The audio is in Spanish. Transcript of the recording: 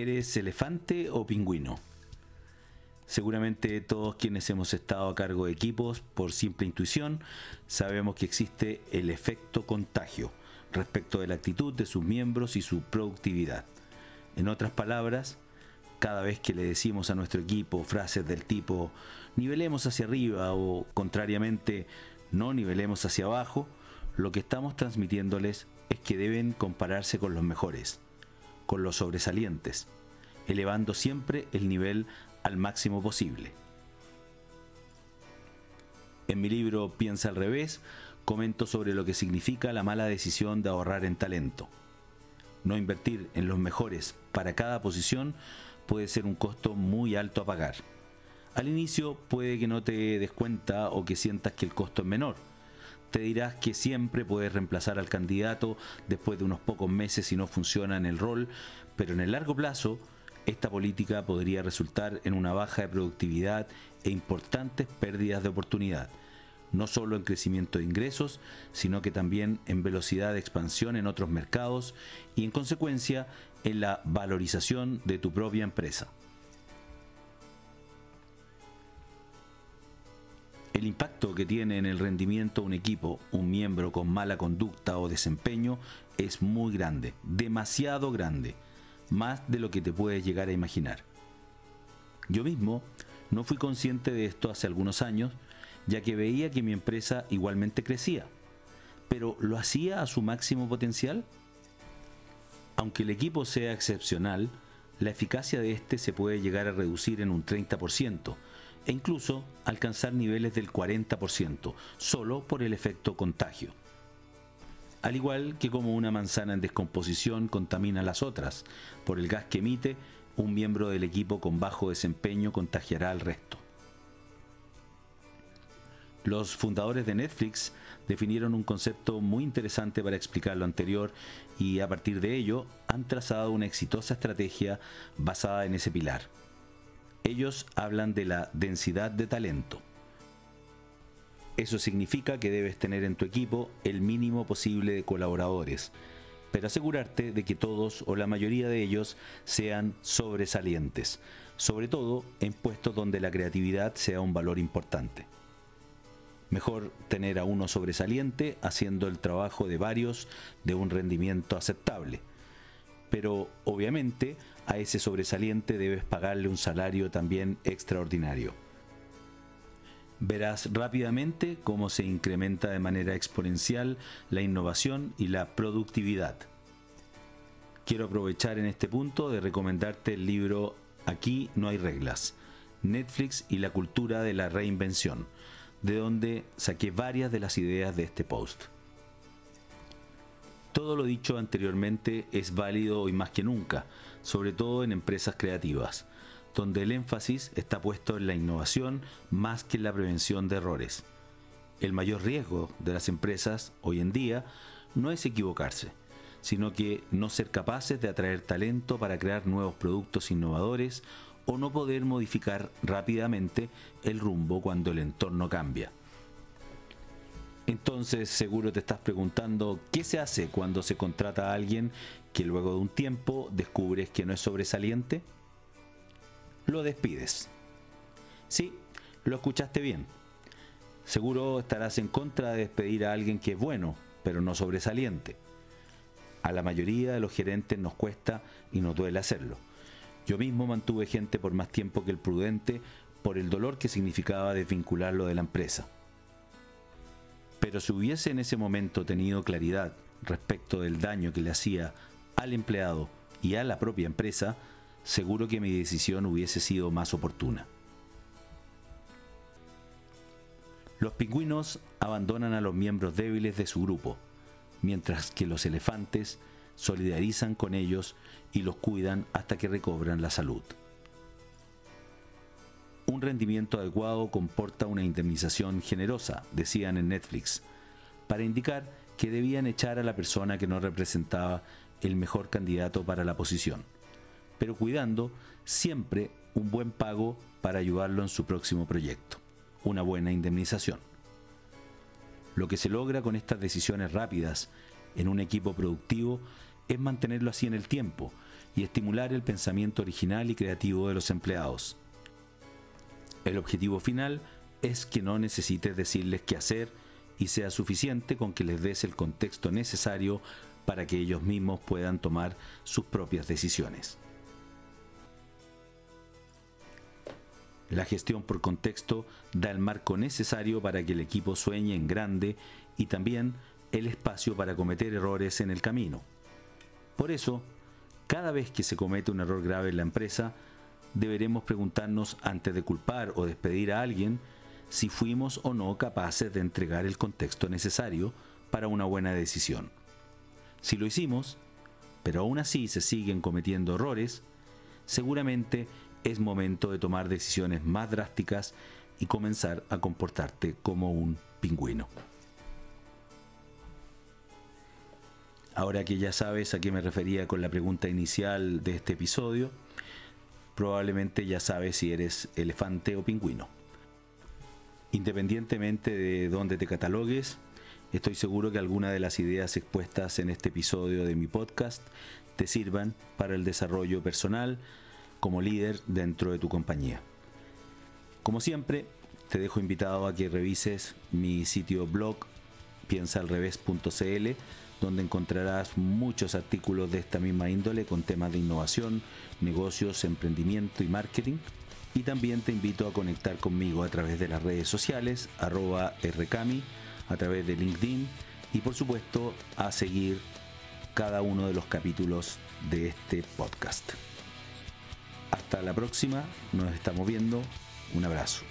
¿Eres elefante o pingüino? Seguramente todos quienes hemos estado a cargo de equipos, por simple intuición, sabemos que existe el efecto contagio respecto de la actitud de sus miembros y su productividad. En otras palabras, cada vez que le decimos a nuestro equipo frases del tipo nivelemos hacia arriba o contrariamente no nivelemos hacia abajo, lo que estamos transmitiéndoles es que deben compararse con los mejores, con los sobresalientes, elevando siempre el nivel al máximo posible. En mi libro Piensa al revés, comento sobre lo que significa la mala decisión de ahorrar en talento. No invertir en los mejores para cada posición puede ser un costo muy alto a pagar. Al inicio puede que no te des cuenta o que sientas que el costo es menor. Te dirás que siempre puedes reemplazar al candidato después de unos pocos meses si no funciona en el rol, pero en el largo plazo esta política podría resultar en una baja de productividad e importantes pérdidas de oportunidad, no solo en crecimiento de ingresos, sino que también en velocidad de expansión en otros mercados y en consecuencia en la valorización de tu propia empresa. El impacto que tiene en el rendimiento un equipo un miembro con mala conducta o desempeño es muy grande, demasiado grande más de lo que te puedes llegar a imaginar. Yo mismo no fui consciente de esto hace algunos años, ya que veía que mi empresa igualmente crecía, pero ¿lo hacía a su máximo potencial? Aunque el equipo sea excepcional, la eficacia de este se puede llegar a reducir en un 30% e incluso alcanzar niveles del 40%, solo por el efecto contagio al igual que como una manzana en descomposición contamina las otras, por el gas que emite, un miembro del equipo con bajo desempeño contagiará al resto. Los fundadores de Netflix definieron un concepto muy interesante para explicar lo anterior y a partir de ello han trazado una exitosa estrategia basada en ese pilar. Ellos hablan de la densidad de talento eso significa que debes tener en tu equipo el mínimo posible de colaboradores, pero asegurarte de que todos o la mayoría de ellos sean sobresalientes, sobre todo en puestos donde la creatividad sea un valor importante. Mejor tener a uno sobresaliente haciendo el trabajo de varios de un rendimiento aceptable. Pero obviamente a ese sobresaliente debes pagarle un salario también extraordinario verás rápidamente cómo se incrementa de manera exponencial la innovación y la productividad. Quiero aprovechar en este punto de recomendarte el libro Aquí no hay reglas, Netflix y la cultura de la reinvención, de donde saqué varias de las ideas de este post. Todo lo dicho anteriormente es válido hoy más que nunca, sobre todo en empresas creativas donde el énfasis está puesto en la innovación más que en la prevención de errores. El mayor riesgo de las empresas hoy en día no es equivocarse, sino que no ser capaces de atraer talento para crear nuevos productos innovadores o no poder modificar rápidamente el rumbo cuando el entorno cambia. Entonces seguro te estás preguntando qué se hace cuando se contrata a alguien que luego de un tiempo descubres que no es sobresaliente lo despides. Sí, lo escuchaste bien. Seguro estarás en contra de despedir a alguien que es bueno, pero no sobresaliente. A la mayoría de los gerentes nos cuesta y nos duele hacerlo. Yo mismo mantuve gente por más tiempo que el prudente por el dolor que significaba desvincularlo de la empresa. Pero si hubiese en ese momento tenido claridad respecto del daño que le hacía al empleado y a la propia empresa, seguro que mi decisión hubiese sido más oportuna. Los pingüinos abandonan a los miembros débiles de su grupo, mientras que los elefantes solidarizan con ellos y los cuidan hasta que recobran la salud. Un rendimiento adecuado comporta una indemnización generosa, decían en Netflix, para indicar que debían echar a la persona que no representaba el mejor candidato para la posición pero cuidando siempre un buen pago para ayudarlo en su próximo proyecto, una buena indemnización. Lo que se logra con estas decisiones rápidas en un equipo productivo es mantenerlo así en el tiempo y estimular el pensamiento original y creativo de los empleados. El objetivo final es que no necesites decirles qué hacer y sea suficiente con que les des el contexto necesario para que ellos mismos puedan tomar sus propias decisiones. La gestión por contexto da el marco necesario para que el equipo sueñe en grande y también el espacio para cometer errores en el camino. Por eso, cada vez que se comete un error grave en la empresa, deberemos preguntarnos antes de culpar o despedir a alguien si fuimos o no capaces de entregar el contexto necesario para una buena decisión. Si lo hicimos, pero aún así se siguen cometiendo errores, seguramente es momento de tomar decisiones más drásticas y comenzar a comportarte como un pingüino. Ahora que ya sabes a qué me refería con la pregunta inicial de este episodio, probablemente ya sabes si eres elefante o pingüino. Independientemente de dónde te catalogues, estoy seguro que algunas de las ideas expuestas en este episodio de mi podcast te sirvan para el desarrollo personal como líder dentro de tu compañía. Como siempre, te dejo invitado a que revises mi sitio blog piensaalrevés.cl donde encontrarás muchos artículos de esta misma índole con temas de innovación, negocios, emprendimiento y marketing. Y también te invito a conectar conmigo a través de las redes sociales, arroba rcami, a través de LinkedIn y por supuesto a seguir cada uno de los capítulos de este podcast. Hasta la próxima, nos estamos viendo, un abrazo.